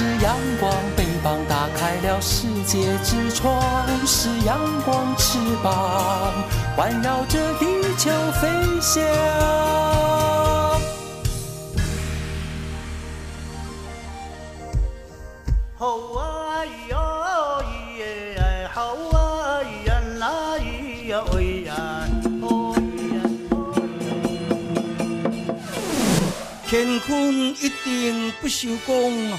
是阳光，翅膀打开了世界之窗；是阳光，翅膀环绕着地球飞翔。好啊！咿呀咿耶！哎，啊！咿呀呐！咿呀！哎呀！哎呀！天空！一定不休工。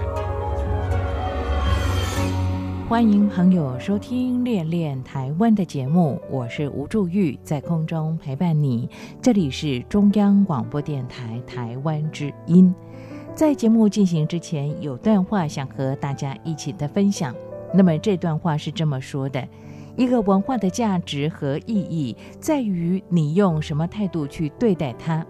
欢迎朋友收听《恋恋台湾》的节目，我是吴祝玉，在空中陪伴你。这里是中央广播电台台湾之音。在节目进行之前，有段话想和大家一起的分享。那么这段话是这么说的。一个文化的价值和意义，在于你用什么态度去对待它。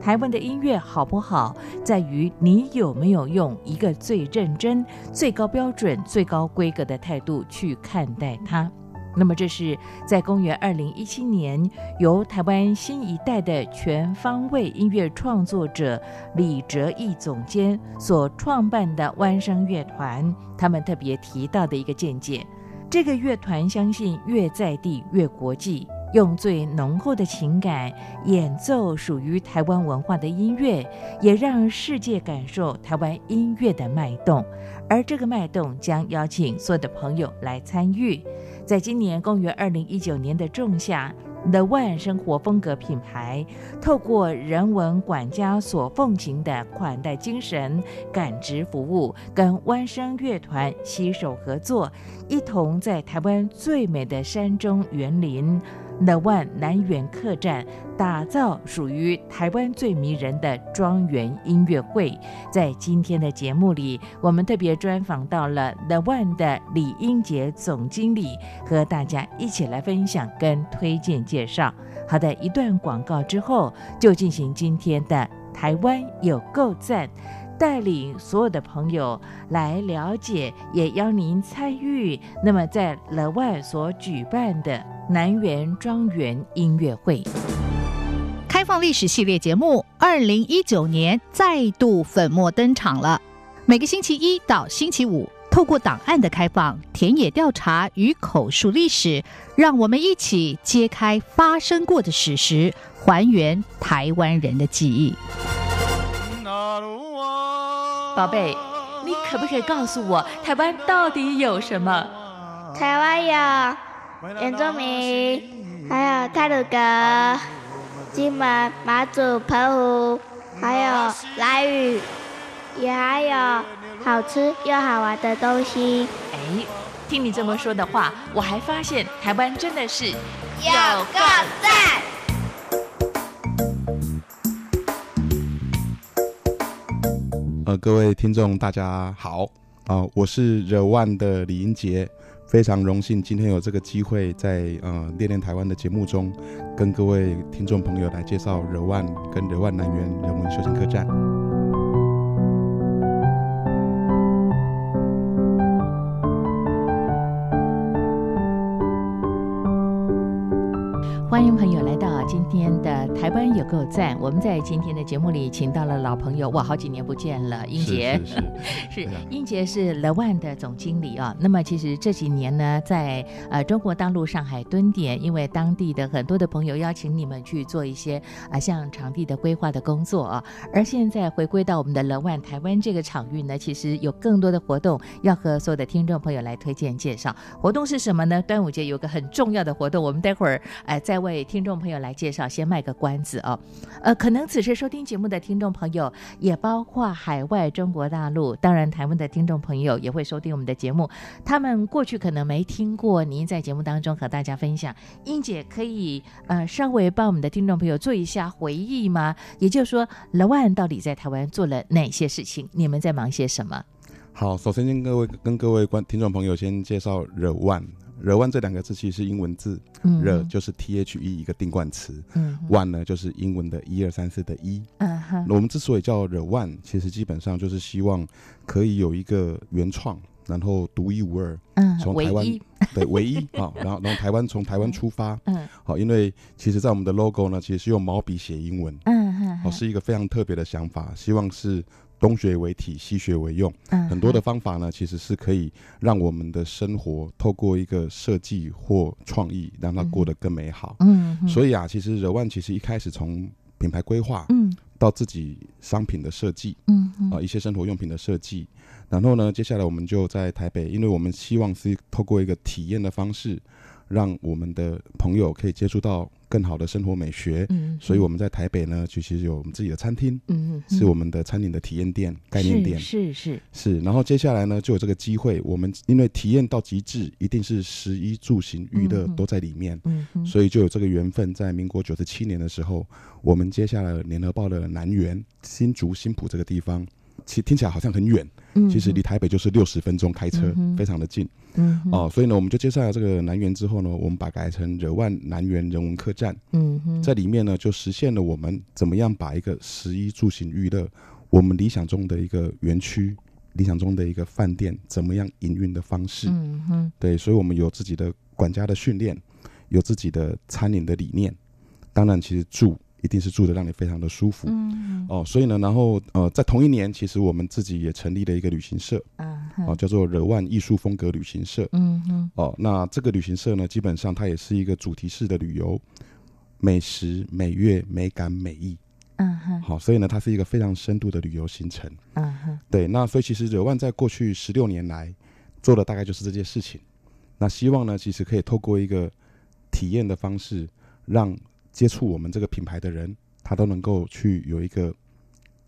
台湾的音乐好不好，在于你有没有用一个最认真、最高标准、最高规格的态度去看待它。那么，这是在公元二零一七年，由台湾新一代的全方位音乐创作者李哲义总监所创办的湾声乐团，他们特别提到的一个见解。这个乐团相信越在地越国际，用最浓厚的情感演奏属于台湾文化的音乐，也让世界感受台湾音乐的脉动。而这个脉动将邀请所有的朋友来参与，在今年公元二零一九年的仲夏。The One 生活风格品牌，透过人文管家所奉行的款待精神、感知服务，跟湾声乐团携手合作，一同在台湾最美的山中园林。The One 南园客栈打造属于台湾最迷人的庄园音乐会，在今天的节目里，我们特别专访到了 The One 的李英杰总经理，和大家一起来分享跟推荐介绍。好的，一段广告之后，就进行今天的台湾有够赞。带领所有的朋友来了解，也邀您参与。那么，在乐外所举办的南园庄园音乐会开放历史系列节目，二零一九年再度粉墨登场了。每个星期一到星期五，透过档案的开放、田野调查与口述历史，让我们一起揭开发生过的史实，还原台湾人的记忆。宝贝，你可不可以告诉我，台湾到底有什么？台湾有原住民，还有泰鲁格、金门、马祖、澎湖，还有来屿，也还有好吃又好玩的东西。哎，听你这么说的话，我还发现台湾真的是有够赞。呃，各位听众，大家好啊！我是惹万的李英杰，非常荣幸今天有这个机会在呃《恋恋台湾》的节目中，跟各位听众朋友来介绍柔万跟柔万南园人文休闲客栈。欢迎朋友来到今天的台湾有够赞。我们在今天的节目里请到了老朋友，哇，好几年不见了，英杰是 英杰是 The One 的总经理啊。那么其实这几年呢，在呃中国大陆上海蹲点，因为当地的很多的朋友邀请你们去做一些啊像场地的规划的工作啊。而现在回归到我们的 The One 台湾这个场域呢，其实有更多的活动要和所有的听众朋友来推荐介绍。活动是什么呢？端午节有个很重要的活动，我们待会儿哎再。为听众朋友来介绍，先卖个关子哦。呃，可能此时收听节目的听众朋友，也包括海外中国大陆，当然台湾的听众朋友也会收听我们的节目。他们过去可能没听过您在节目当中和大家分享，英姐可以呃稍微帮我们的听众朋友做一下回忆吗？也就是说，乐万到底在台湾做了哪些事情？你们在忙些什么？好，首先跟各位跟各位观听众朋友先介绍惹万。惹万这两个字其实是英文字，惹就是 T H E 一个定冠词，万呢就是英文的一二三四的一。嗯哼，我们之所以叫惹万，其实基本上就是希望可以有一个原创，然后独一无二。嗯，从台湾对唯一啊，然后然后台湾从台湾出发。嗯，好，因为其实在我们的 logo 呢，其实是用毛笔写英文。嗯哼，好，是一个非常特别的想法，希望是。东学为体，西学为用，很多的方法呢，其实是可以让我们的生活透过一个设计或创意，让它过得更美好。嗯，所以啊，其实柔万其实一开始从品牌规划，嗯，到自己商品的设计，嗯，啊，一些生活用品的设计，然后呢，接下来我们就在台北，因为我们希望是透过一个体验的方式。让我们的朋友可以接触到更好的生活美学，嗯，所以我们在台北呢，其实有我们自己的餐厅，嗯，是我们的餐饮的体验店、概念店，是是是。然后接下来呢，就有这个机会，我们因为体验到极致，一定是食衣住行娱乐都在里面，嗯，所以就有这个缘分。在民国九十七年的时候，我们接下来联合报的南园新竹新浦这个地方。其听起来好像很远，其实离台北就是六十分钟开车，非常的近。嗯，哦，所以呢，我们就介绍了这个南园之后呢，我们把改成惹万南园人文客栈。嗯哼，在里面呢，就实现了我们怎么样把一个十一住行娱乐，我们理想中的一个园区，理想中的一个饭店，怎么样营运的方式。嗯哼，对，所以我们有自己的管家的训练，有自己的餐饮的理念，当然，其实住。一定是住的让你非常的舒服，嗯。哦，所以呢，然后呃，在同一年，其实我们自己也成立了一个旅行社，啊，哦，叫做惹万艺术风格旅行社，嗯哼，哦，那这个旅行社呢，基本上它也是一个主题式的旅游，美食、美乐、美感、美意，嗯哼，好，所以呢，它是一个非常深度的旅游行程，嗯哼，对，那所以其实惹万在过去十六年来做的大概就是这件事情，那希望呢，其实可以透过一个体验的方式让。接触我们这个品牌的人，他都能够去有一个，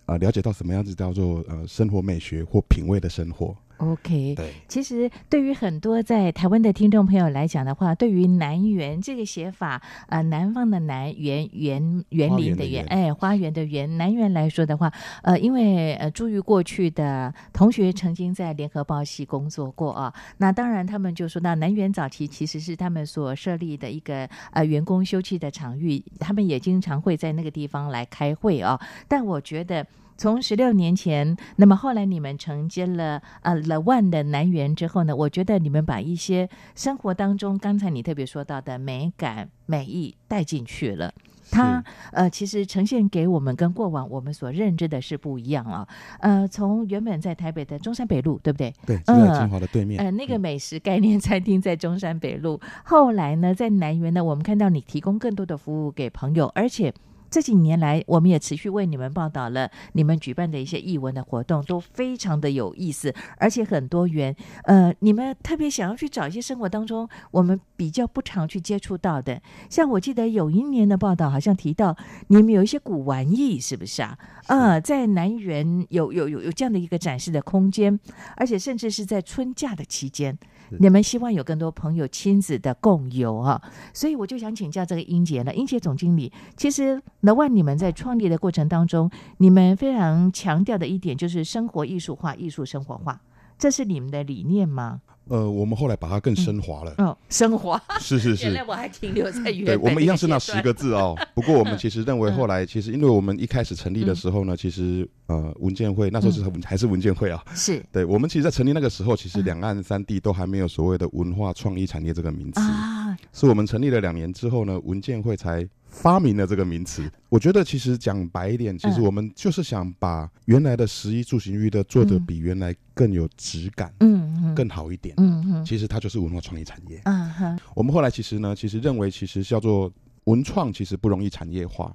啊，了解到什么样子叫做呃生活美学或品味的生活。OK，对，其实对于很多在台湾的听众朋友来讲的话，对于南园这个写法，呃，南方的南园园园林的园，哎，花园的园，南园来说的话，呃，因为呃，朱于过去的同学曾经在联合报系工作过啊，那当然他们就说，那南园早期其实是他们所设立的一个呃员工休憩的场域，他们也经常会在那个地方来开会啊，但我觉得。从十六年前，那么后来你们承接了呃 The One 的南园之后呢，我觉得你们把一些生活当中刚才你特别说到的美感、美意带进去了，它呃其实呈现给我们跟过往我们所认知的是不一样啊。呃，从原本在台北的中山北路，对不对？对，就在金华的对面。呃，那个美食概念餐厅在中山北路，后来呢，在南园呢，我们看到你提供更多的服务给朋友，而且。这几年来，我们也持续为你们报道了你们举办的一些译文的活动，都非常的有意思，而且很多元。呃，你们特别想要去找一些生活当中我们比较不常去接触到的，像我记得有一年的报道，好像提到你们有一些古玩艺，是不是啊？啊，在南园有有有有这样的一个展示的空间，而且甚至是在春假的期间。你们希望有更多朋友亲子的共游啊，所以我就想请教这个英杰了。英杰总经理，其实那万你们在创立的过程当中，你们非常强调的一点就是生活艺术化、艺术生活化，这是你们的理念吗？呃，我们后来把它更升华了。嗯，升华是是是。原来我还停留在原。对，我们一样是那十个字哦。不过我们其实认为，后来其实因为我们一开始成立的时候呢，其实呃文件会那时候是还是文件会啊。是。对，我们其实，在成立那个时候，其实两岸三地都还没有所谓的文化创意产业这个名词啊。是我们成立了两年之后呢，文件会才。发明了这个名词，我觉得其实讲白一点，其实我们就是想把原来的十一住行娱乐做的比原来更有质感，嗯，更好一点，嗯嗯，其实它就是文化创意产业，嗯哼。我们后来其实呢，其实认为其实叫做文创，其实不容易产业化，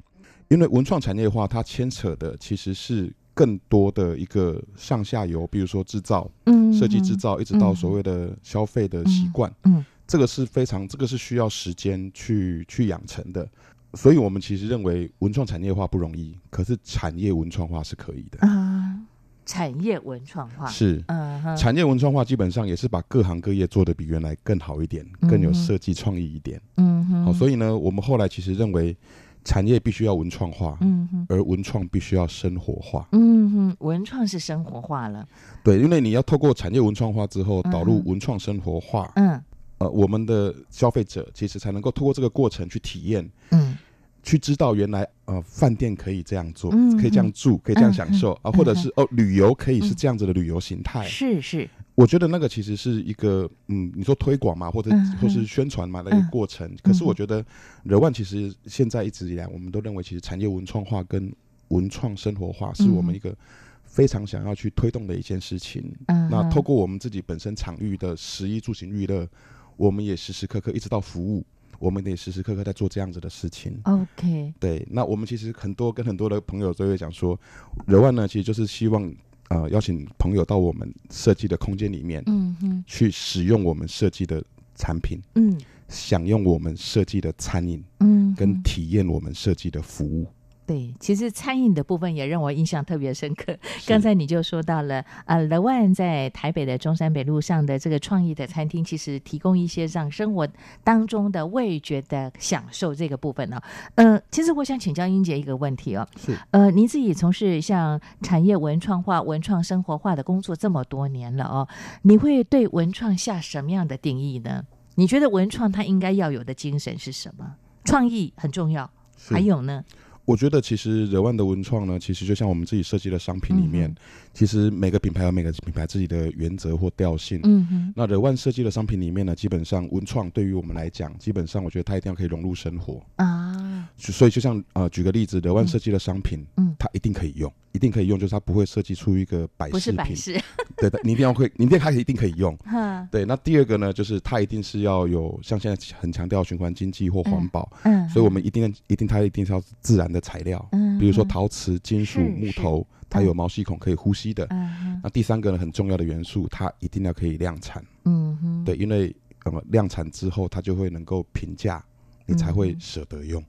因为文创产业化它牵扯的其实是更多的一个上下游，比如说制造，嗯，设计制造，一直到所谓的消费的习惯，嗯，这个是非常，这个是需要时间去去养成的。所以我们其实认为文创产业化不容易，可是产业文创化是可以的。啊，产业文创化。是，嗯哼，产业文创化基本上也是把各行各业做得比原来更好一点，更有设计创意一点。嗯哼，好，所以呢，我们后来其实认为产业必须要文创化，嗯哼，而文创必须要生活化。嗯哼，文创是生活化了，对，因为你要透过产业文创化之后，嗯。导入文创生活化，嗯呃，我们的消费者其实才能够通过这个过程去体验，嗯。去知道原来呃饭店可以这样做，嗯可以这样住，可以这样享受、啊，或者是哦旅游可以是嗯。这样子的旅游形态。是是，我觉得那个其实是一个嗯，你说推广嘛，或者、嗯或是宣传嘛的一个过程。可是我觉得惹万其实现在一直以来，我们都认为其实产业文创化跟文创生活化是我们一个非常想要去推动的一件事情。嗯。那透过我们自己本身场域的食衣住行娱乐，我们也时时刻刻一直到服务，我们也时时刻刻在做这样子的事情。OK，对，那我们其实很多跟很多的朋友都会讲说，柔万呢，其实就是希望呃邀请朋友到我们设计的空间里面，嗯哼，去使用我们设计的产品，嗯享用我们设计的餐饮，嗯，跟体验我们设计的服务。对，其实餐饮的部分也让我印象特别深刻。刚才你就说到了，呃，The One 在台北的中山北路上的这个创意的餐厅，其实提供一些让生活当中的味觉的享受这个部分呢、呃，其实我想请教英杰一个问题哦，是呃，您自己从事像产业文创化、文创生活化的工作这么多年了哦，你会对文创下什么样的定义呢？你觉得文创它应该要有的精神是什么？创意很重要，还有呢？我觉得其实惹万的文创呢，其实就像我们自己设计的商品里面，嗯其实每个品牌有每个品牌自己的原则或调性。嗯哼，那惹万设计的商品里面呢，基本上文创对于我们来讲，基本上我觉得它一定要可以融入生活。啊，所以就像呃，举个例子，惹万设计的商品，嗯。它一定可以用，一定可以用，就是它不会设计出一个摆不是饰品，摆饰，对的，你一定要会，你一定它一定可以用。嗯，对，那第二个呢，就是它一定是要有像现在很强调循环经济或环保，嗯，所以我们一定一定它一定是要自然的材料，嗯，比如说陶瓷、金属、木头，它有毛细孔可以呼吸的。嗯，那第三个呢，很重要的元素，它一定要可以量产，嗯哼，对，因为呃量产之后，它就会能够评价，你才会嗯舍得用。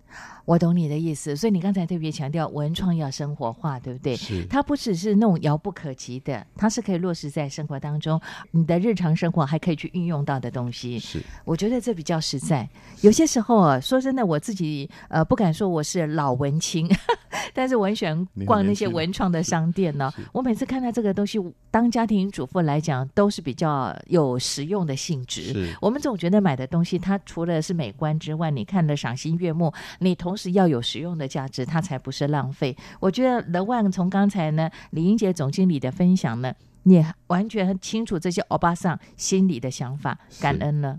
我懂你的意思，所以你刚才特别强调文创要生活化，对不对？是，它不只是那种遥不可及的，它是可以落实在生活当中，你的日常生活还可以去运用到的东西。是我觉得这比较实在。有些时候啊，说真的，我自己呃不敢说我是老文青，但是我很喜欢逛那些文创的商店呢。我每次看到这个东西，当家庭主妇来讲，都是比较有实用的性质。是我们总觉得买的东西，它除了是美观之外，你看得赏心悦目，你同时要有实用的价值，它才不是浪费。我觉得 The One 从刚才呢李英杰总经理的分享呢，你完全很清楚这些欧巴桑心里的想法，感恩了。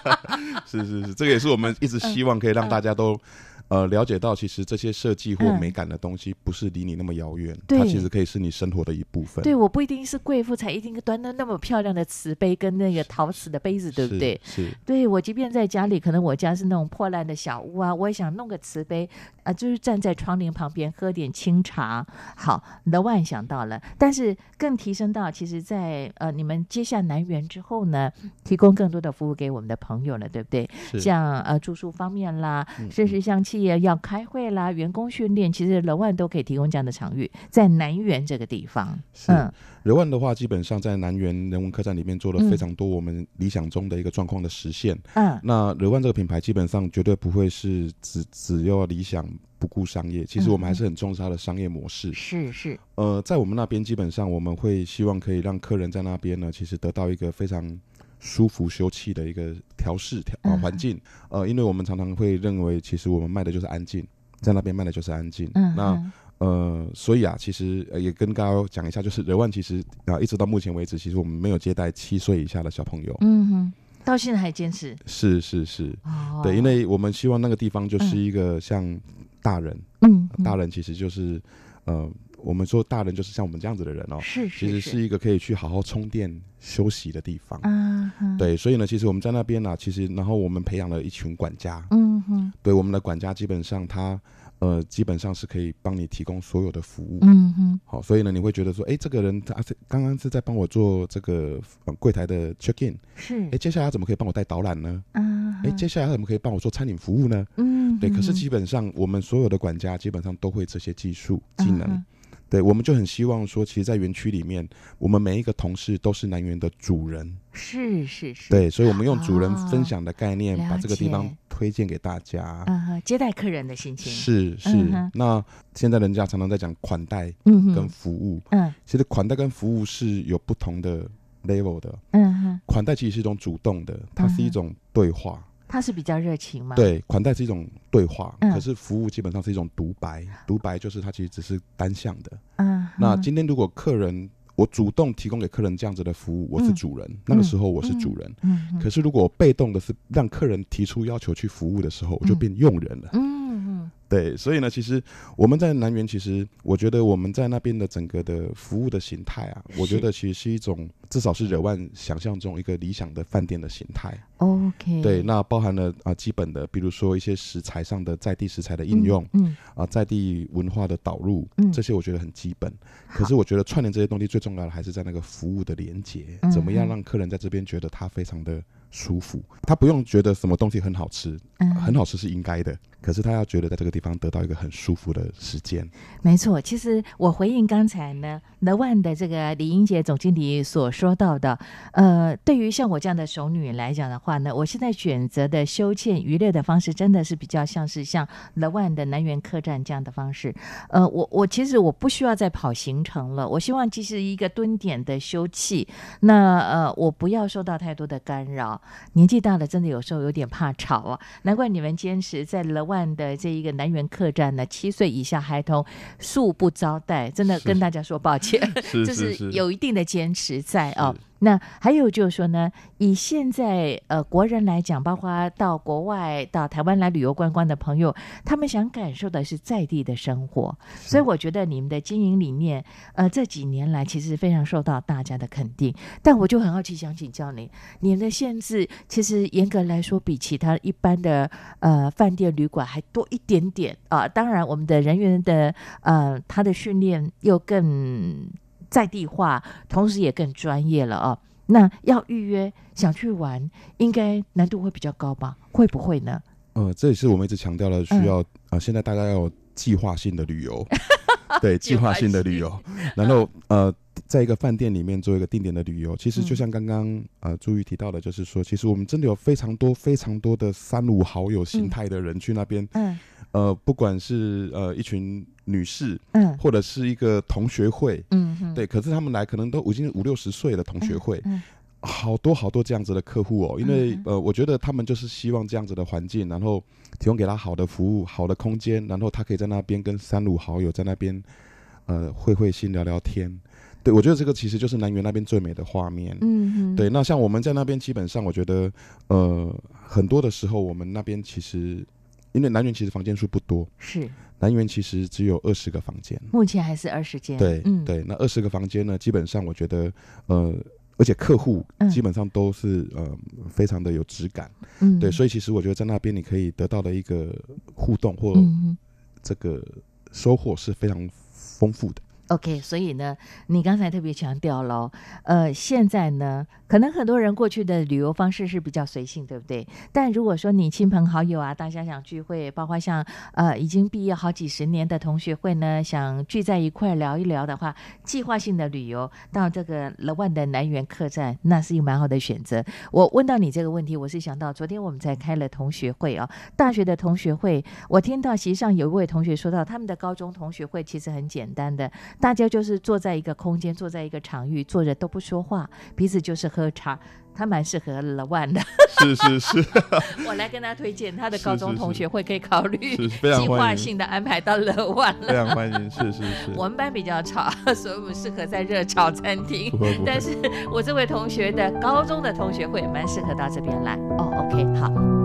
是是是，这个也是我们一直希望可以让大家都。呃，了解到其实这些设计或嗯美感的东西不是离你那么遥远，对它其实可以是你生活的一部分。对，我不一定是贵妇才一定端的那么漂亮的瓷杯跟那个陶瓷的杯子，对不对？是？是，对我，即便在家里，可能我家是那种破烂的小屋啊，我也想弄个瓷杯，啊、就是站在窗帘旁边喝点清茶。好，The One 想到了，但是更提升到，其实在，呃你们接下南园之后呢，提供更多的服务给我们的朋友了，对不对？是像呃住宿方面啦，嗯甚至像企业要开会啦、员工训练，其实 The One 都可以提供这样的场域，在南园这个地方。是嗯人万的话，基本上在南园人文客栈里面做了嗯非常多我们理想中的一个状况的实现。嗯那人万这个品牌基本上绝对不会是只只要理想不顾商业，其实我们还是很重视它的商业模式。是是，呃，在我们那边基本上我们会希望可以让客人在那边呢，其实得到一个非常舒服休憩的一个调试调啊嗯环境。呃，因为我们常常会认为，其实我们卖的就是安静，在那边卖的就是安静。嗯那嗯呃，所以啊，其实呃也跟大家讲一下，就是人万其实啊、一直到目前为止，其实我们没有接待七岁以下的小朋友。嗯哼，到现在还坚持。是是是，哦对，因为我们希望那个地方就是一个像大人，嗯，嗯大人其实就是呃，我们说大人就是像我们这样子的人哦，是其实是是一个可以去好好充电休息的地方。啊，哼，对，所以呢，其实我们在那边呢、其实然后我们培养了一群管家，嗯哼，对我们的管家基本上他呃，基本上是可以帮你提供所有的服务。嗯哼，好，所以呢，你会觉得说，哎，这个人他是刚刚是在帮我做这个柜台的 check in，是，哎，接下来他怎么可以帮我带导览呢？嗯，哎，接下来他怎么可以帮我做餐饮服务呢？嗯，对，可是基本上我们所有的管家基本上都会这些技术技能。对，我们就很希望说，其实，在园区里面，我们每一个同事都是南园的主人。是是是。对，所以，我们用主人分享的概念，把这个地方推荐给大家。嗯，接待客人的心情。是是。那现在人家常常在讲款待嗯跟服务。嗯。其实款待跟服务是有不同的 level 的。嗯哼。款待其实是一种主动的，它是一种对话。他是比较热情吗？对，款待是一种对话，可是服务基本上是一种独白。独白就是他其实只是单向的。嗯，那今天如果客人我主动提供给客人这样子的服务，我是主人，那个时候我是主人。嗯，可是如果被动的是让客人提出要求去服务的时候，我就变佣人了。嗯。对，所以呢，其实我们在南园，其实我觉得我们在那边的整个的服务的形态啊，我觉得其实是一种至少是惹万想象中一个理想的饭店的形态。OK，对，那包含了啊基本的，比如说一些食材上的在地食材的应用，嗯，啊在地文化的导入，嗯，这些我觉得很基本。可是我觉得串联这些东西最重要的还是在那个服务的连接，怎么样让客人在这边觉得他非常的舒服，他不用觉得什么东西很好吃，嗯很好吃是应该的。可是他要觉得在这个地方得到一个很舒服的时间，没错。其实我回应刚才呢，The One 的这个李英杰总经理所说到的，呃，对于像我这样的熟女来讲的话呢，我现在选择的休憩娱乐的方式，真的是比较像是像 The One 的南园客栈这样的方式。呃，我我其实我不需要再跑行程了，我希望其实一个蹲点的休憩，那呃，我不要受到太多的干扰。年纪大了，真的有时候有点怕吵啊，难怪你们坚持在 The 万的这一个南园客栈呢，七岁以下孩童恕不招待，真的跟大家说抱歉，就是有一定的坚持在啊。那还有就是说呢，以现在呃国人来讲，包括到国外到台湾来旅游观光的朋友，他们想感受的是在地的生活，所以我觉得你们的经营理念，呃这几年来其实非常受到大家的肯定。但我就很好奇，想请教你，你们的限制其实严格来说比其他一般的呃饭店旅馆还多一点点啊。当然，我们的人员的呃他的训练又更。在地化，同时也更专业了哦。那要预约想去玩，应该难度会比较高吧？会不会呢？呃，这也是我们一直强调的，需要啊，现在大家要有计划性的旅游，对，计划性的旅游。然后呃，在一个饭店里面做一个定点的旅游，其实就像刚刚呃朱玉提到的，就是说，其实我们真的有非常多非常多的三五好友形态的人去那边。嗯。呃，不管是呃一群女士，嗯，或者是一个同学会，嗯，对，可是他们来可能都已经五六十岁的同学会，嗯，好多好多这样子的客户哦，因为呃，我觉得他们就是希望这样子的环境，然后提供给他好的服务、好的空间，然后他可以在那边跟三五好友在那边呃会会心聊聊天。对我觉得这个其实就是南园那边最美的画面，嗯，对。那像我们在那边，基本上我觉得呃很多的时候，我们那边其实。因为南园其实房间数不多，是南园其实只有二十个房间，目前还是二十间。对，嗯，对，那二十个房间呢，基本上我觉得，呃，而且客户基本上都是呃非常的有质感，嗯，对，所以其实我觉得在那边你可以得到的一个互动或这个收获是非常丰富的。OK，所以呢，你刚才特别强调了，呃，现在呢，可能很多人过去的旅游方式是比较随性，对不对？但如果说你亲朋好友啊，大家想聚会，包括像呃已经毕业好几十年的同学会呢，想聚在一块聊一聊的话，计划性的旅游到这个乐万的南园客栈，那是一个蛮好的选择。我问到你这个问题，我是想到昨天我们才开了同学会啊，大学的同学会，我听到席上有一位同学说到，他们的高中同学会其实很简单的。大家就是坐在一个空间，坐在一个场域，坐着都不说话，彼此就是喝茶。他蛮适合了万的，是是是。我来跟他推荐，他的高中同学会可以考虑计划性的安排到了万了。非常欢迎，是是是。我们班比较吵，所以我们适合在热炒餐厅。但是我这位同学的高中的同学会蛮适合到这边来。哦，OK，好。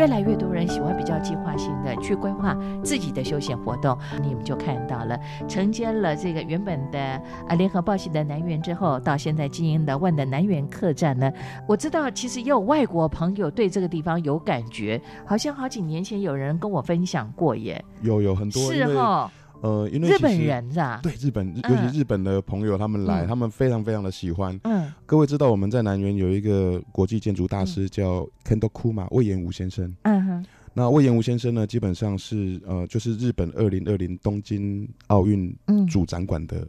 越来越多人喜欢比较计划性的去规划自己的休闲活动。你们就看到了，承接了这个原本的啊联合报系的南园之后，到现在经营的万的南园客栈呢，我知道其实也有外国朋友对这个地方有感觉，好像好几年前有人跟我分享过耶。有有很多是哈。呃，因为日本人是吧？对，日本，尤其日本的朋友他们来，他们非常非常的喜欢。嗯，各位知道我们在南园有一个国际建筑大师叫 Kendo Kuma 魏延武先生。嗯哼，那魏延吾先生呢，基本上是呃，就是日本二零二零东京奥运主展馆的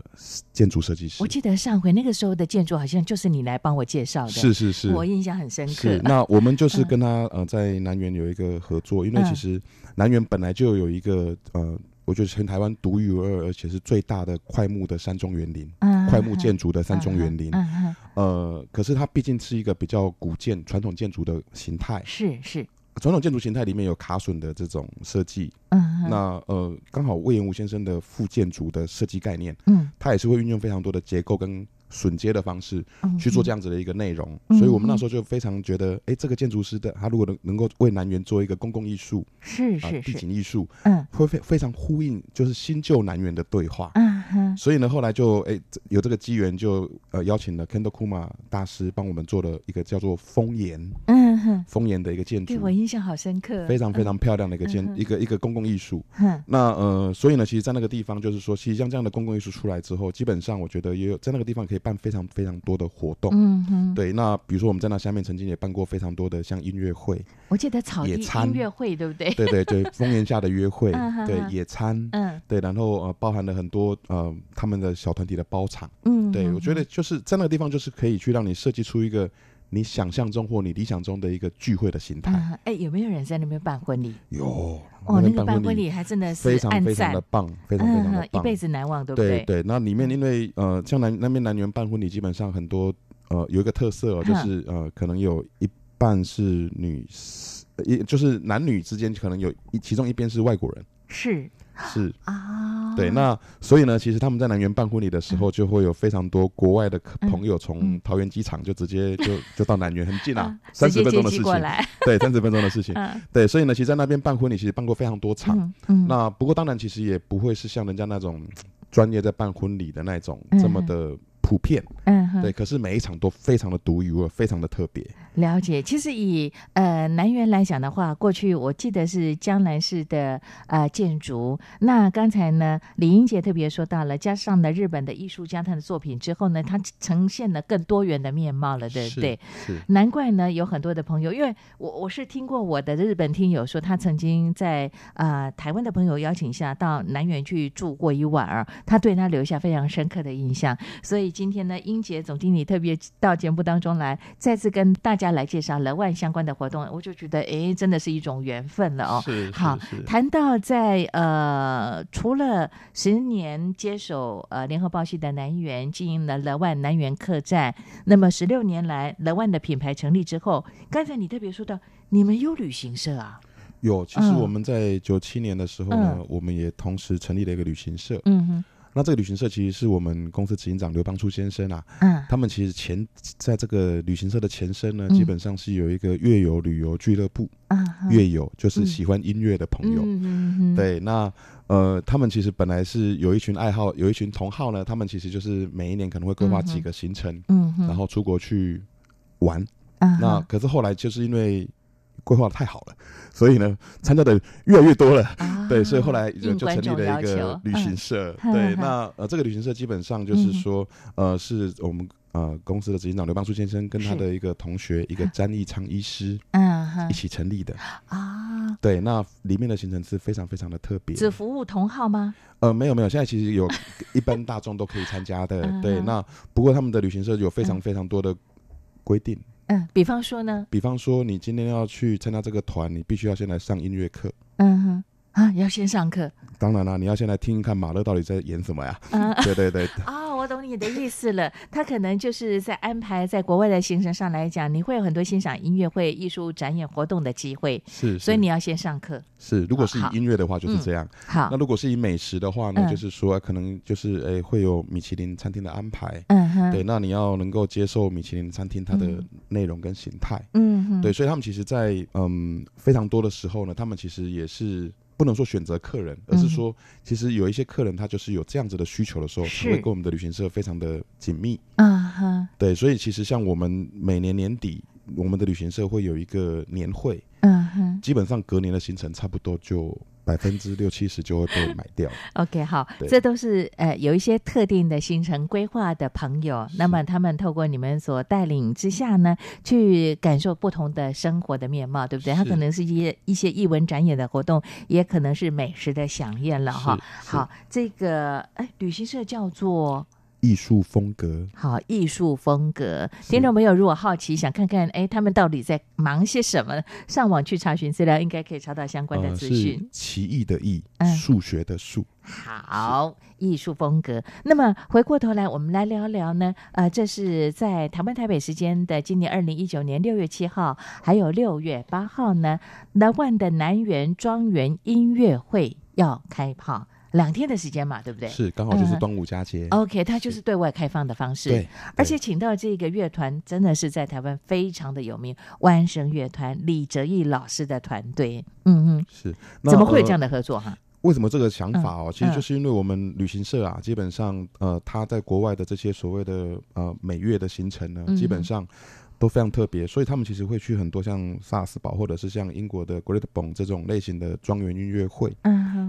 建筑设计师。我记得上回那个时候的建筑好像就是你来帮我介绍的。是是是，我印象很深刻。是，那我们就是跟他呃在南园有一个合作，因为其实南园本来就有一个呃。我觉得全台湾独一无二，而且是最大的快木的山中园林，快木建筑的山中园林。呃，可是它毕竟是一个比较古建、传统建筑的形态。是是，传统建筑形态里面有卡榫的这种设计。嗯，那呃，刚好魏延武先生的副建筑的设计概念，嗯，他也是会运用非常多的结构跟。榫接的方式去做这样子的一个内容，所以我们那时候就非常觉得，哎，这个建筑师的他如果能能够为南园做一个公共艺术，是是地景艺术，嗯，会非非常呼应就是新旧南园的对话，嗯哼，所以呢，后来就哎有这个机缘，就呃邀请了 Kendo Kuma 大师帮我们做了一个叫做风岩，嗯哼，风岩的一个建筑，对我印象好深刻，非常非常漂亮的一个建一个一个公共艺术，嗯，那呃，所以呢，其实，在那个地方就是说，其实像这样的公共艺术出来之后，基本上我觉得也有在那个地方可以。办非常非常多的活动，嗯哼，对，那比如说我们在那下面曾经也办过非常多的像音乐会，我记得草地音乐会对不对？对对对，丰岩下的约会，对野餐，嗯，对，然后呃包含了很多呃他们的小团体的包场，嗯，对我觉得就是在那个地方就是可以去让你设计出一个。你想象中或你理想中的一个聚会的形态，哎，有没有人在那边办婚礼？有哦，那个办婚礼还真的是非常非常的棒，非常非常的棒，一辈子难忘，对不对？对对，那里面因为呃，像南那边南园办婚礼，基本上很多呃有一个特色哦，就是呃，可能有一半是女，一就是男女之间可能有一其中一边是外国人，是。是。啊，对，那所以呢，其实他们在南园办婚礼的时候，就会有非常多国外的朋友从桃园机场就直接 就就到南园，很近啊，三十分钟的事情，对，三十分钟的事情，对，所以呢，其实在那边办婚礼，其实办过非常多场，那不过当然，其实也不会是像人家那种专业在办婚礼的那种这么的。普遍，嗯，对，可是每一场都非常的独一无二，非常的特别。了解，其实以呃南园来讲的话，过去我记得是江南式的呃建筑。那刚才呢，李英杰特别说到了，加上了日本的艺术家他的作品之后呢，它呈现了更多元的面貌了，对不对？是。难怪呢，有很多的朋友，因为我我是听过我的日本听友说，他曾经在啊台湾的朋友邀请下到南园去住过一晚儿，他对他留下非常深刻的印象，所以。今天呢，英杰总经理特别到节目当中来，再次跟大家来介绍乐万相关的活动，我就觉得，哎，真的是一种缘分了哦。是，好，谈到在呃，除了十年接手呃联合报系的南园经营了乐万南园客栈，那么十六年来乐万的品牌成立之后，刚才你特别说到，你们有旅行社啊？有，其实我们在九七年的时候呢，我们也同时成立了一个旅行社。嗯哼。那这个旅行社其实是我们公司执行长刘邦初先生啊，嗯，他们其实前在这个旅行社的前身呢，基本上是有一个乐游旅游俱乐部，啊，乐友就是喜欢音乐的朋友，嗯对，那呃，他们其实本来是有一群爱好，有一群同好呢，他们其实就是每一年可能会规划几个行程，嗯，然后出国去玩，那可是后来就是因为。规划的太好了，所以呢，参加的越来越多了。对，所以后来就成立了一个旅行社。对，那呃，这个旅行社基本上就是说，呃，是我们呃公司的执行长刘邦书先生跟他的一个同学，一个詹义昌医师，嗯，一起成立的啊。对，那里面的行程是非常非常的特别。只服务同号吗？呃，没有没有，现在其实有一般大众都可以参加的。对，那不过他们的旅行社有非常非常多的规定。嗯，比方说呢？比方说，你今天要去参加这个团，你必须要先来上音乐课。嗯哼，啊，要先上课。当然啦，你要先来听一看马勒到底在演什么呀？嗯，对对对。懂你你的意思了，他可能就是在安排在国外的行程上来讲，你会有很多欣赏音乐会、艺术展演活动的机会，是，所以你要先上课。是，如果是以音乐的话就是这样。好，那如果是以美食的话呢，就是说可能就是诶会有米其林餐厅的安排。嗯哼，对，那你要能够接受米其林餐厅它的内容跟形态。嗯哼，对，所以他们其实，在嗯非常多的时候呢，他们其实也是。不能说选择客人，而是说，其实有一些客人他就是有这样子的需求的时候，他会跟我们的旅行社非常的紧密。嗯哼，对，所以其实像我们每年年底，我们的旅行社会有一个年会。嗯哼，基本上隔年的行程差不多就。百分之六七十就会被买掉。OK，好，这都是呃有一些特定的行程规划的朋友，那么他们透过你们所带领之下呢，去感受不同的生活的面貌，对不对？他可能是一些一些艺文展演的活动，也可能是美食的飨宴了哈。好，这个哎，旅行社叫做。艺术风格，好，艺术风格。听众朋友，如果好奇想看看，哎，他们到底在忙些什么？上网去查询资料，应该可以查到相关的资讯。奇异的异，数学的数。好，艺术风格。那么回过头来，我们来聊聊呢。呃，这是在台湾台北时间的今年二零一九年六月七号，还有六月八号呢，The One 的南园庄园音乐会要开炮。两天的时间嘛，对不对？是，刚好就是端午佳节。OK，它就是对外开放的方式。对，而且请到这个乐团，真的是在台湾非常的有名，万声乐团李哲义老师的团队。嗯嗯，是。怎么会有这样的合作哈？为什么这个想法哦？其实就是因为我们旅行社啊，基本上呃，他在国外的这些所谓的呃美乐的行程呢，基本上。都非常特别，所以他们其实会去很多像萨斯堡或者是像英国的 Great b o n 这种类型的庄园音乐会、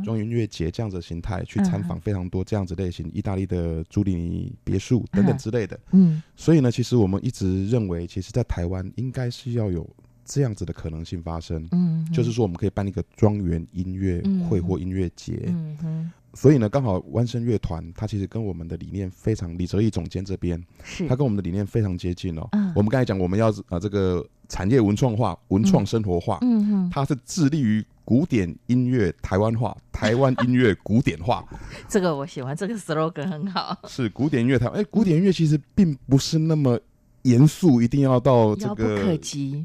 庄园音乐节这样子的形态去参访非常多这样子类型，意大利的朱利尼别墅等等之类的。嗯，所以呢，其实我们一直认为，其实，在台湾应该是要有这样子的可能性发生。嗯，就是说我们可以办一个庄园音乐会或音乐节。嗯哼。所以呢，刚好弯声乐团，它其实跟我们的理念非常，李哲义总监这边，是，他跟我们的理念非常接近哦。嗯，我们刚才讲，我们要啊这个产业文创化、文创生活化，嗯哼，它是致力于古典音乐台湾化、台湾音乐古典化。这个我喜欢，这个 slogan 很好。是古典音乐台，哎，古典音乐其实并不是那么严肃，一定要到这个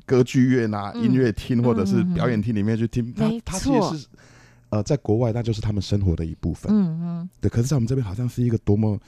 歌剧院啊、音乐厅或者是表演厅里面去听。没错。呃，在国外那就是他们生活的一部分。嗯嗯，对。可是，在我们这边好像是一个多么。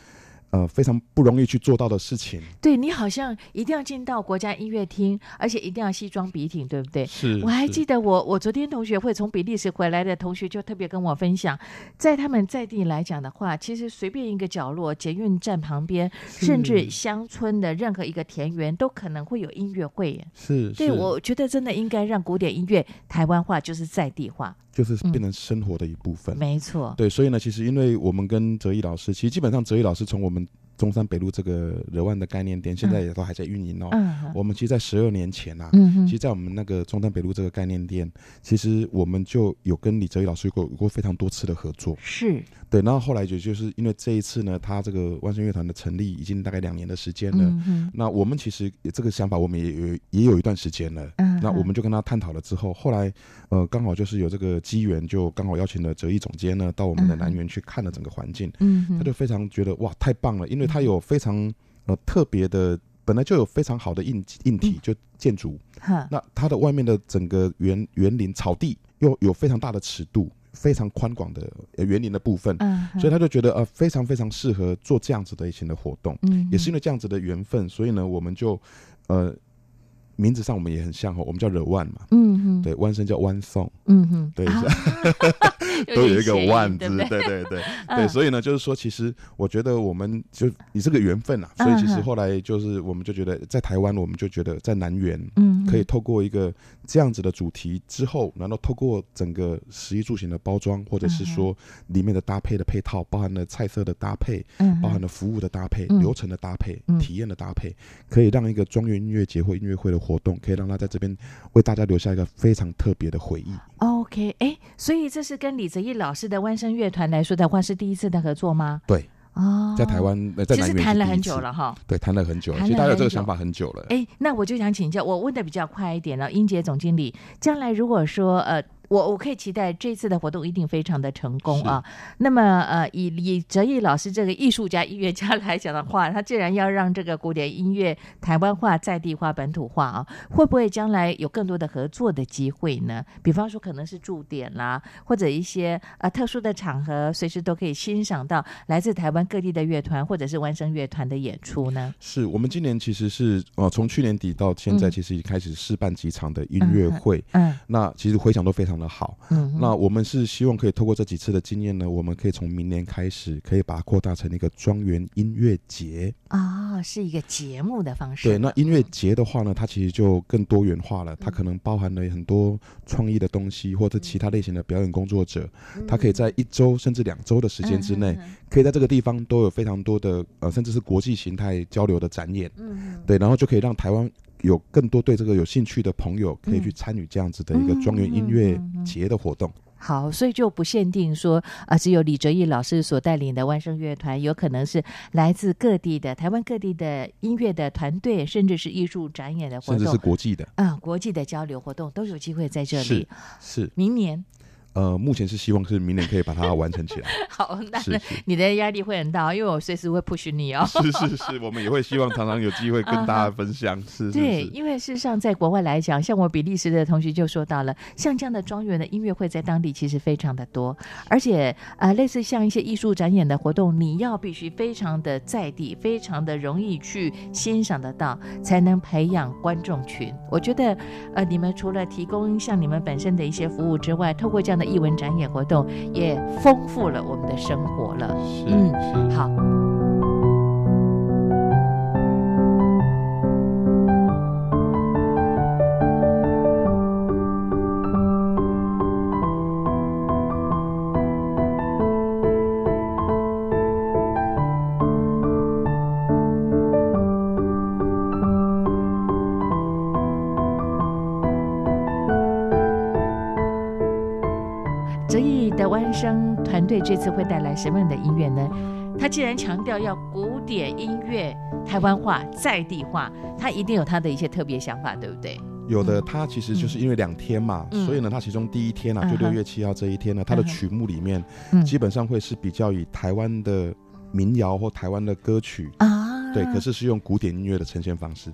呃，非常不容易去做到的事情。对你好像一定要进到国家音乐厅，而且一定要西装笔挺，对不对？是。我还记得我我昨天同学会从比利时回来的同学就特别跟我分享，在他们在地来讲的话，其实随便一个角落，捷运站旁边，甚至乡村的任何一个田园，都可能会有音乐会。是。对，我觉得真的应该让古典音乐台湾化，就是在地化，就是变成生活的一部分。没错。对，所以呢，其实因为我们跟哲毅老师，其实基本上哲毅老师从我们中山北路这个热万的概念店，现在也都还在运营哦。我们其实，在十二年前啊，其实，在我们那个中山北路这个概念店，其实我们就有跟李哲宇老师有过有过非常多次的合作。是。对，然后后来就就是因为这一次呢，他这个万圣乐团的成立已经大概两年的时间了。那我们其实这个想法，我们也有也有一段时间了。那我们就跟他探讨了之后，后来呃，刚好就是有这个机缘，就刚好邀请了哲毅总监呢，到我们的南园去看了整个环境。嗯，他就非常觉得哇，太棒了，因为他有非常呃特别的，本来就有非常好的硬硬体，就建筑。那它的外面的整个园园林草地又有非常大的尺度。非常宽广的园林的部分，所以他就觉得呃非常非常适合做这样子的一些的活动，嗯也是因为这样子的缘分，所以呢我们就呃。名字上我们也很像哈，我们叫惹万嘛，嗯哼，对，万声叫万颂，嗯哼，对，都有一个万字，对对？对对，所以呢，就是说，其实我觉得我们就你这个缘分啊，所以其实后来就是我们就觉得在台湾，我们就觉得在南园，嗯，可以透过一个这样子的主题之后，然后透过整个食衣住行的包装，或者是说里面的搭配的配套，包含了菜色的搭配，嗯，包含了服务的搭配、流程的搭配、体验的搭配，可以让一个庄园音乐节或音乐会的。活动可以让他在这边为大家留下一个非常特别的回忆。OK，哎，所以这是跟李泽义老师的万声乐团来说的话，是第一次的合作吗？对，哦，在台湾，在其实谈了很久了哈。对，谈了很久，其实大家有这个想法很久了。哎，那我就想请教，我问的比较快一点了，英杰总经理，将来如果说呃。我我可以期待这次的活动一定非常的成功啊。那么呃，以李哲义老师这个艺术家、音乐家来讲的话，他既然要让这个古典音乐台湾化、在地化、本土化啊，会不会将来有更多的合作的机会呢？比方说可能是驻点啦，或者一些呃特殊的场合，随时都可以欣赏到来自台湾各地的乐团或者是万声乐团的演出呢？是我们今年其实是呃从去年底到现在，其实已经开始试办几场的音乐会，嗯，那其实回响都非常。的好，嗯，那我们是希望可以透过这几次的经验呢，我们可以从明年开始，可以把它扩大成一个庄园音乐节。啊，是一个节目的方式。对，那音乐节的话呢，它其实就更多元化了，它可能包含了很多创意的东西，或者其他类型的表演工作者，它可以在一周甚至两周的时间之内，可以在这个地方都有非常多的呃，甚至是国际形态交流的展演，嗯，对，然后就可以让台湾。有更多对这个有兴趣的朋友，可以去参与这样子的一个庄园音乐节的活动。好，所以就不限定说啊，只有李哲毅老师所带领的万声乐团，有可能是来自各地的台湾各地的音乐的团队，甚至是艺术展演的活动，甚至是国际的啊，国际的交流活动都有机会在这里。是明年。呃，目前是希望是明年可以把它完成起来。好，那你的压力会很大，因为我随时会 push 你哦。是是是，我们也会希望常常有机会跟大家分享。是，对，因为事实上在国外来讲，像我比利时的同学就说到了，像这样的庄园的音乐会在当地其实非常的多，而且呃，类似像一些艺术展演的活动，你要必须非常的在地，非常的容易去欣赏得到，才能培养观众群。我觉得呃，你们除了提供像你们本身的一些服务之外，透过这样的艺文展演活动，也丰富了我们的生活了。嗯，这次会带来什么样的音乐呢？他既然强调要古典音乐台湾化、在地化，他一定有他的一些特别想法，对不对？有的，他其实就是因为两天嘛，所以呢，他其中第一天呢，就六月七号这一天呢，他的曲目里面基本上会是比较以台湾的民谣或台湾的歌曲啊，对，可是是用古典音乐的呈现方式。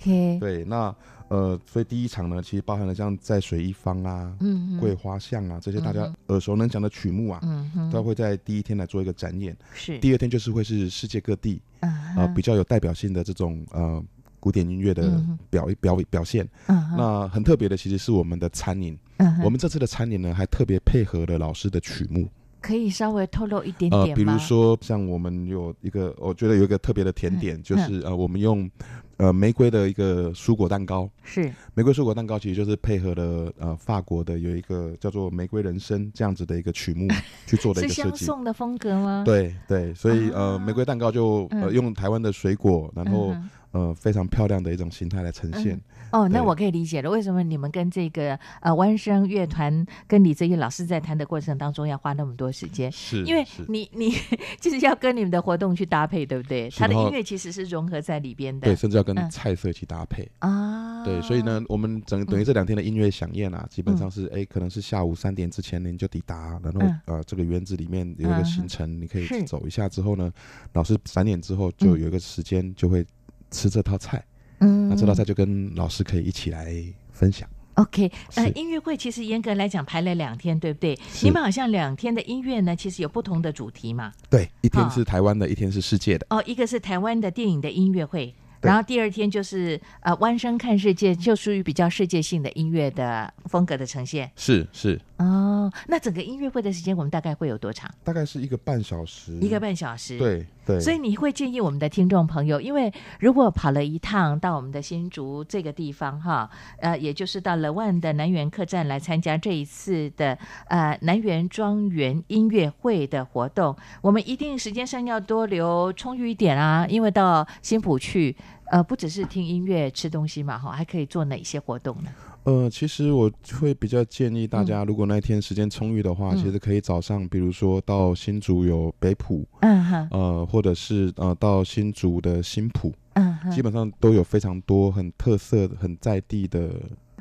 OK，对，那。呃，所以第一场呢，其实包含了像在水一方啊、桂花巷啊这些大家耳熟能详的曲目啊，嗯都会在第一天来做一个展演。是，第二天就是会是世界各地啊比较有代表性的这种呃古典音乐的表表表现。那很特别的，其实是我们的餐饮。我们这次的餐饮呢，还特别配合了老师的曲目。可以稍微透露一点点吗？比如说，像我们有一个，我觉得有一个特别的甜点，就是呃，我们用。呃，玫瑰的一个蔬果蛋糕是玫瑰蔬果蛋糕，其实就是配合了呃法国的有一个叫做玫瑰人生这样子的一个曲目 去做的一个设计。送的风格吗？对对，所以呃，玫瑰蛋糕就呃用台湾的水果，然后。呃，非常漂亮的一种形态来呈现。哦，那我可以理解了，为什么你们跟这个呃弯声乐团跟李泽义老师在谈的过程当中要花那么多时间？是，因为你你就是要跟你们的活动去搭配，对不对？他的音乐其实是融合在里边的，对，甚至要跟菜色一起搭配啊。对，所以呢，我们整等于这两天的音乐响宴啊，基本上是哎，可能是下午三点之前您就抵达，然后呃，这个园子里面有一个行程，你可以走一下之后呢，老师三点之后就有一个时间就会。吃这套菜，嗯，那这道菜就跟老师可以一起来分享。OK，呃，音乐会其实严格来讲排了两天，对不对？你们好像两天的音乐呢，其实有不同的主题嘛？对，一天是台湾的，一天是世界的。哦，一个是台湾的电影的音乐会。然后第二天就是呃，弯声看世界，就属于比较世界性的音乐的风格的呈现。是是哦，那整个音乐会的时间我们大概会有多长？大概是一个半小时。一个半小时。对对。所以你会建议我们的听众朋友，因为如果跑了一趟到我们的新竹这个地方哈，呃，也就是到了万的南园客栈来参加这一次的呃南园庄园音乐会的活动，我们一定时间上要多留充裕一点啊，因为到新浦去。呃，不只是听音乐、吃东西嘛，哈，还可以做哪些活动呢？呃，其实我会比较建议大家，如果那一天时间充裕的话，其实可以早上，比如说到新竹有北浦，嗯哼，呃，或者是呃到新竹的新浦，嗯哼，基本上都有非常多很特色、很在地的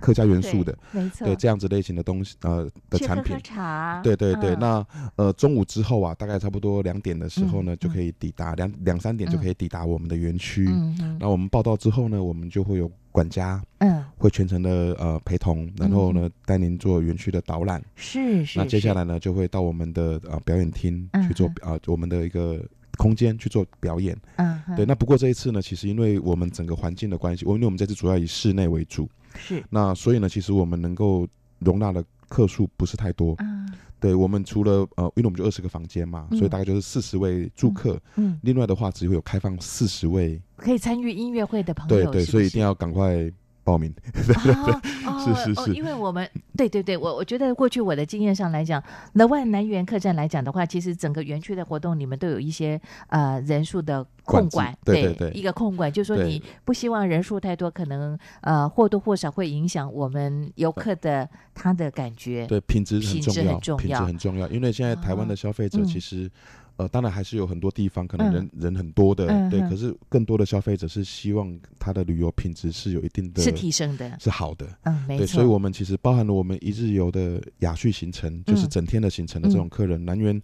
客家元素的，没错，对这样子类型的东西呃的产品。茶，对对对。嗯那呃中午之后啊，大概差不多两点的时候呢，嗯就可以抵达两两三点就可以抵达我们的园区。嗯嗯那我们报到之后呢，我们就会有管家嗯，会全程的呃陪同，然后呢带您做园区的导览。是是。那接下来呢，就会到我们的呃表演厅嗯去做啊、我们的一个空间去做表演。嗯对，那不过这一次呢，其实因为我们整个环境的关系，我因为我们这次主要以室内为主，是那所以呢，其实我们能够容纳的客数不是太多。嗯对我们除了呃，因为我们就二十个房间嘛，嗯所以大概就是四十位住客。嗯，另外的话，只会有开放四十位。可以参与音乐会的朋友，对对，是是所以一定要赶快报名。是是是因为我们对对对，我我觉得过去我的经验上来讲，乐万南园客栈来讲的话，其实整个园区的活动，你们都有一些呃人数的控管对对对一个控管，就是说你不希望人数太多，可能呃或多或少会影响我们游客的他的感觉。对，品质很重要，品质很重要。因为现在台湾的消费者嗯其实，呃，当然还是有很多地方可能嗯人、人很多的，对。可是更多的消费者是希望他的旅游品质是有一定的是提升的，是好的。嗯，没对，错。所以我们其实包含了我们一日游的雅叙行程，就是嗯整天的行程的这种客人，南园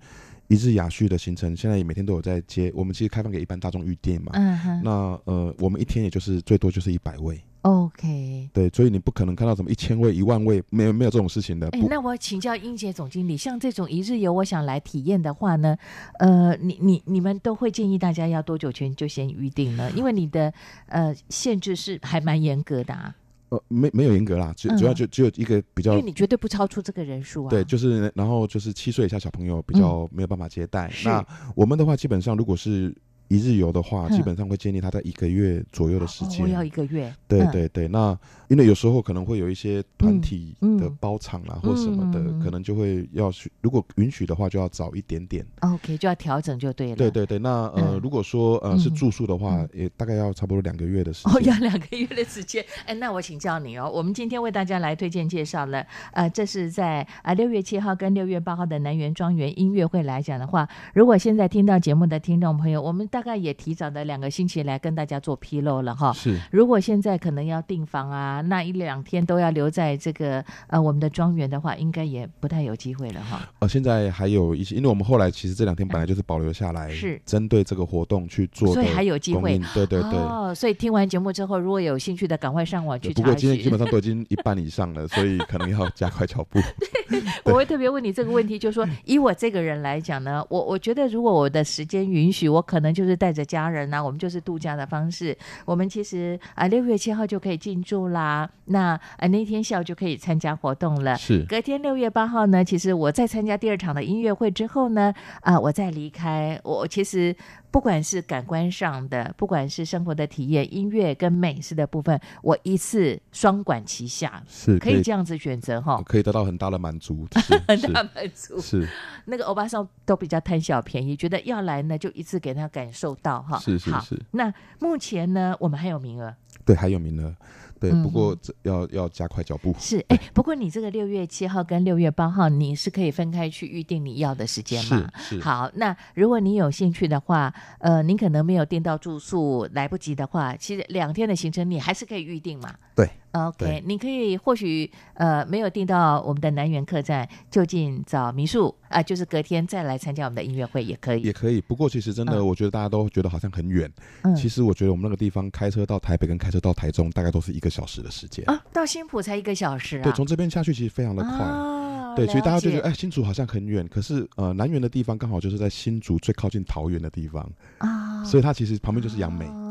一日雅叙的行程，现在也每天都有在接。我们其实开放给一般大众预订嘛。嗯哼那呃，我们一天也就是最多就是一百位，，OK。对，所以你不可能看到什么一千位、一万位，没有没有这种事情的。哎，不，那我请教英杰总经理，像这种一日游，我想来体验的话呢，呃，你你你们都会建议大家要多久前就先预定呢？因为你的呃限制是还蛮严格的啊，呃，没没有严格啦，主嗯主要就只有一个比较因为你绝对不超出这个人数啊。对，就是然后就是七岁以下小朋友比较没有办法接待。嗯那我们的话，基本上如果是一日游的话，嗯基本上会建议他在一个月左右的时间。哦，要一个月。对嗯，对对，那因为有时候可能会有一些团体嗯的包场啦，或什么的，嗯可能就会要去，如果允许的话，就要早一点点。OK，就要调整就对了。对。对对，那呃，嗯如果说呃是嗯住宿的话嗯，也大概要差不多两个月的时间哦，要。两个月的时间。哎，那我请教你哦，我们今天为大家来推荐介绍了，呃，这是在啊六月七号跟六月八号的南园庄园音乐会来讲的话，如果现在听到节目的听众朋友，我们大概也提早的两个星期来跟大家做披露了哈。是如果现在可能要订房啊，那一两天都要留在这个呃我们的庄园的话，应该也不太有机会了哈。呃，现在还有一些，因为我们后来其实这两天本来就是保留下来，是针对这个活动去做所以还有机会对对对。哦，所以听完节目之后，如果有兴趣的，赶快上网去查对不过今天基本上都已经一半以上了，所以可能要加快脚步。我会特别问你这个问题，就是说，以我这个人来讲呢，我我觉得如果我的时间允许，我可能就是带着家人啊，我们就是度假的方式。我们其实啊，六、月七号就可以进驻啦，那啊那天下午就可以参加活动了。是隔天六月八号呢，其实我在参加第二场的音乐会之后呢，啊，我再离开，我其实不管是感官上的，不管是生活的体验，音乐跟美食的部分，我一次双管齐下，是可以这样子选择哈。可以得到很大的满足，很大满足，是那个欧巴桑都比较贪小便宜，觉得要来呢就一次给他感受到哈。是是是，那目前呢，我们还有名额，对，还有名额，对，嗯不过这要要加快脚步。是哎，不过你这个六月七号跟六月八号，你是可以分开去预定你要的时间嘛？是是好，那如果你有兴趣的话，呃，您可能没有订到住宿，来不及的话，其实两天的行程你还是可以预定嘛。对 OK，你可以或许呃没有订到我们的南园客栈，就近找民宿啊、就是隔天再来参加我们的音乐会也可以。也可以，不过其实真的，嗯我觉得大家都觉得好像很远。嗯其实我觉得我们那个地方开车到台北跟开车到台中，大概都是一个小时的时间。啊，到新浦才一个小时啊。对，从这边下去其实非常的快。啊对，所以大家就觉得，哎，新竹好像很远，可是呃，南园的地方刚好就是在新竹最靠近桃园的地方，啊，所以它其实旁边就是杨梅，哦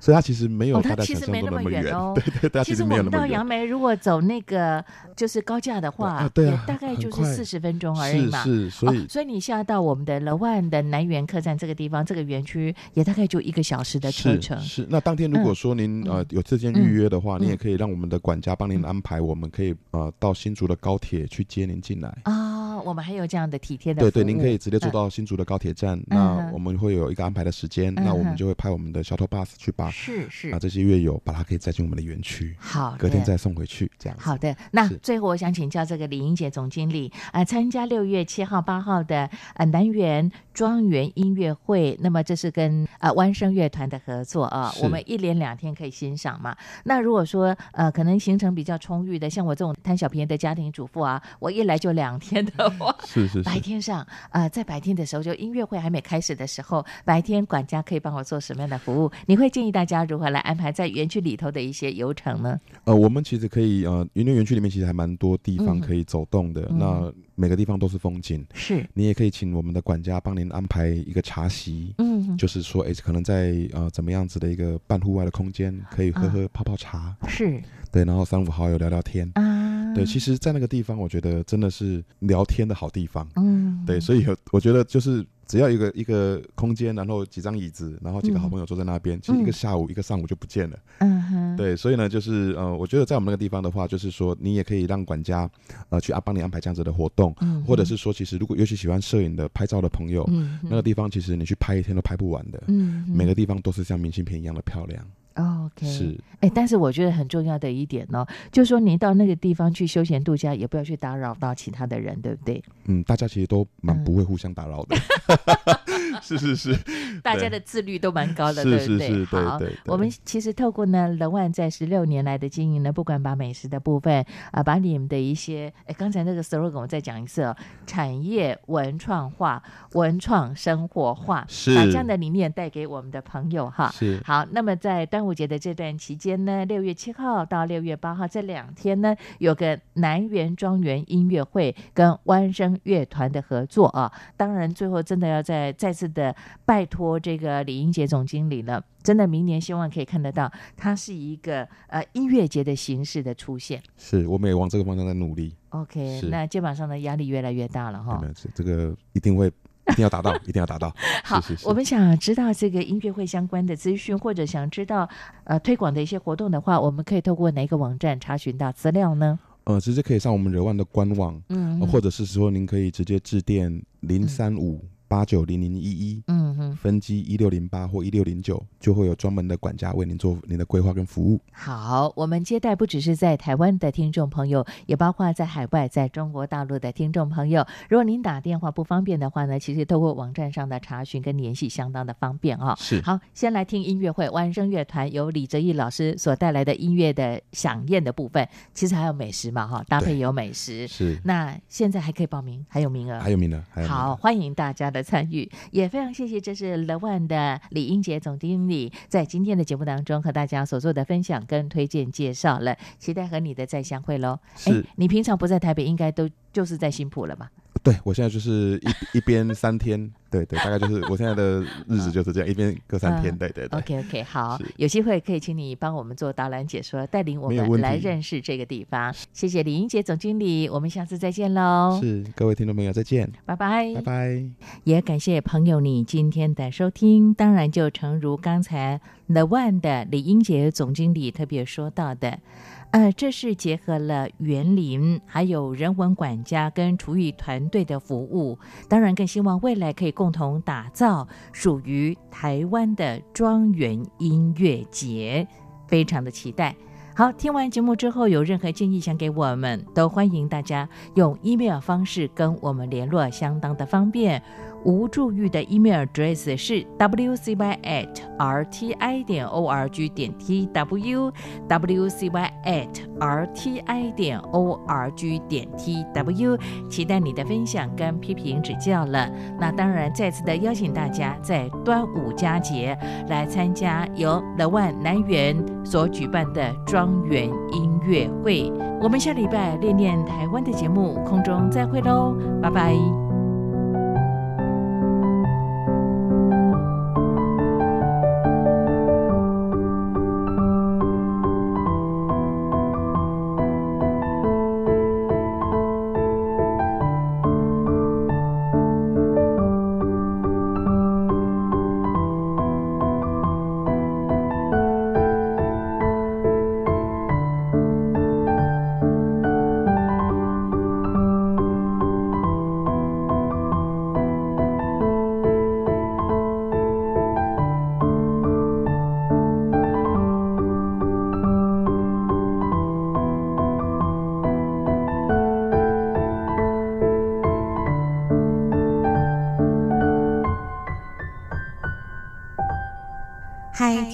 所以它其实没有哦它大家其实没那想象中的远。么远哦 对其实实没有那么远我们到杨。梅，如果走那个就是高架的话，大概就是四十分钟而已嘛。是是，所以哦、所以你下到我们的楼万的南园客栈这个地方，这个园区也大概就一个小时的车程。是，那当天如果说您、嗯呃有这件嗯预约的话，嗯你也可以让我们的管家帮您安排，我们可以呃到新竹的高铁去接您进来。啊、我们还有这样的体贴的对对，您可以直接坐嗯到新竹的高铁站，嗯那我们会有一个安排的时间，那我们就会派我们的 shuttle bus 去把是是。啊这些乐友把它可以载进我们的园区，好，隔天再送回去，这样子。好的，那最后我想请教这个李英杰总经理，呃，参加六月七号、八号的呃南园庄园音乐会，那么这是跟呃弯声乐团的合作啊，我们一连两天可以欣赏嘛。那如果说呃可能行程比较充裕的，像我这种贪小便宜的家庭主妇啊，我一来就两天的话，是是白，天上啊、呃在白天的时候，就音乐会还没开始的时候，白天管家可以帮我做什么样的服务？你会建议大家如何来安排在园区里头的一些游程呢？呃，我们其实可以呃，园林园区里面其实还蛮多地方嗯可以走动的，嗯那每个地方都是风景，是，你也可以请我们的管家帮您安排一个茶席。嗯，就是说，哎，可能在呃怎么样子的一个半户外的空间，可以喝啊喝泡泡茶，是。对，然后三五好友聊聊天，啊，对，其实，在那个地方，我觉得真的是聊天的好地方，嗯，对，所以有我觉得就是只要一个一个空间，然后几张椅子，然后几个好朋友坐在那边，其实一个下午、一个上午就不见了。嗯。哼，对，所以呢，就是呃，我觉得在我们那个地方的话，就是说你也可以让管家呃去啊帮你安排这样子的活动，嗯，或者是说，其实如果尤其喜欢摄影的、拍照的朋友，嗯那个地方其实你去拍一天都拍不完的，嗯每个地方都是像明信片一样的漂亮。OK 是，哎，但是我觉得很重要的一点呢、就是说你到那个地方去休闲度假，也不要去打扰到其他的人，对不对？嗯，大家其实都蛮嗯不会互相打扰的。是是是，大家的自律都蛮高的，是对不对？是是，对好，对对。我们其实透过呢乐万在十六年来的经营呢，不管把美食的部分啊、把你们的一些，哎，刚才那个 slogan 我再讲一次哦，产业文创化、文创生活化，是把这样的理念带给我们的朋友哈。是好，那么在端午节的这段期间呢，六月七号到六月八号这两天呢，有个南园庄园音乐会跟湾声乐团的合作啊。当然，最后真的要再再次的拜托这个李英杰总经理了，真的明年希望可以看得到，它是一个呃音乐节的形式的出现。是，我们也往这个方向在努力。OK，那肩膀上的压力越来越大了哈没。有？这这个一定会，一定要达到，一定要达到。好，是是是我们想知道这个音乐会相关的资讯，或者想知道呃推广的一些活动的话，我们可以透过哪个网站查询到资料呢？呃，直接可以上我们惹万的官网，嗯呃或者是说您可以直接致电零三五八九零零一一。嗯哼，分机一六零八或一六零九，就会有专门的管家为您做您的规划跟服务。好，我们接待不只是在台湾的听众朋友，也包括在海外、在中国大陆的听众朋友。如果您打电话不方便的话呢，其实透过网站上的查询跟联系相当的方便哦。是好，先来听音乐会，万声乐团由李哲毅老师所带来的音乐的响宴的部分，其实还有美食嘛哈，搭配有美食。是，那现在还可以报名，还有名额，还有名额，还有名额好，欢迎大家的参与，也非常谢谢，这是 The One 的李英杰总经理在今天的节目当中和大家所做的分享跟推荐介绍了，期待和你的再相会喽。是诶你平常不在台北，应该都就是在新浦了吧？对我现在就是一 一边三天，对对，大概就是我现在的日子就是这样，一边隔三天，嗯对对对。OK OK，好，有机会可以请你帮我们做导览解说，带领我们来认识这个地方。谢谢李英杰总经理，我们下次再见喽，是，各位听众朋友再见，拜拜，拜拜。也感谢朋友你今天的收听。当然，就诚如刚才 The One 的李英杰总经理特别说到的，呃，这是结合了园林还有人文管家跟厨艺团队的服务。当然，更希望未来可以共同打造属于台湾的庄园音乐节，非常的期待。好，听完节目之后，有任何建议想给我们，都欢迎大家用 email 方式跟我们联络，相当的方便。吴祝玉的 email address 是 wcy at rti 点 org 点 tw wcy at rti 点 org 点 tw，期待你的分享跟批评指教了。那当然，再次的邀请大家在端午佳节来参加由 The One 南园所举办的庄园音乐会。我们下礼拜练练台湾的节目，空中再会喽，拜拜。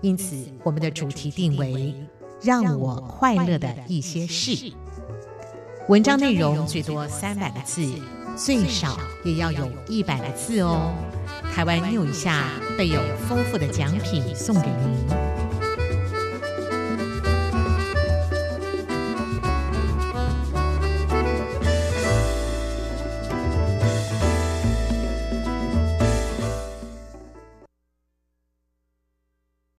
因此我们的主题定为“让我快乐的一些事”。文章内容最多三百个字，最少也要有一百个字哦。台湾 new 一下，备有丰富的奖品送给您。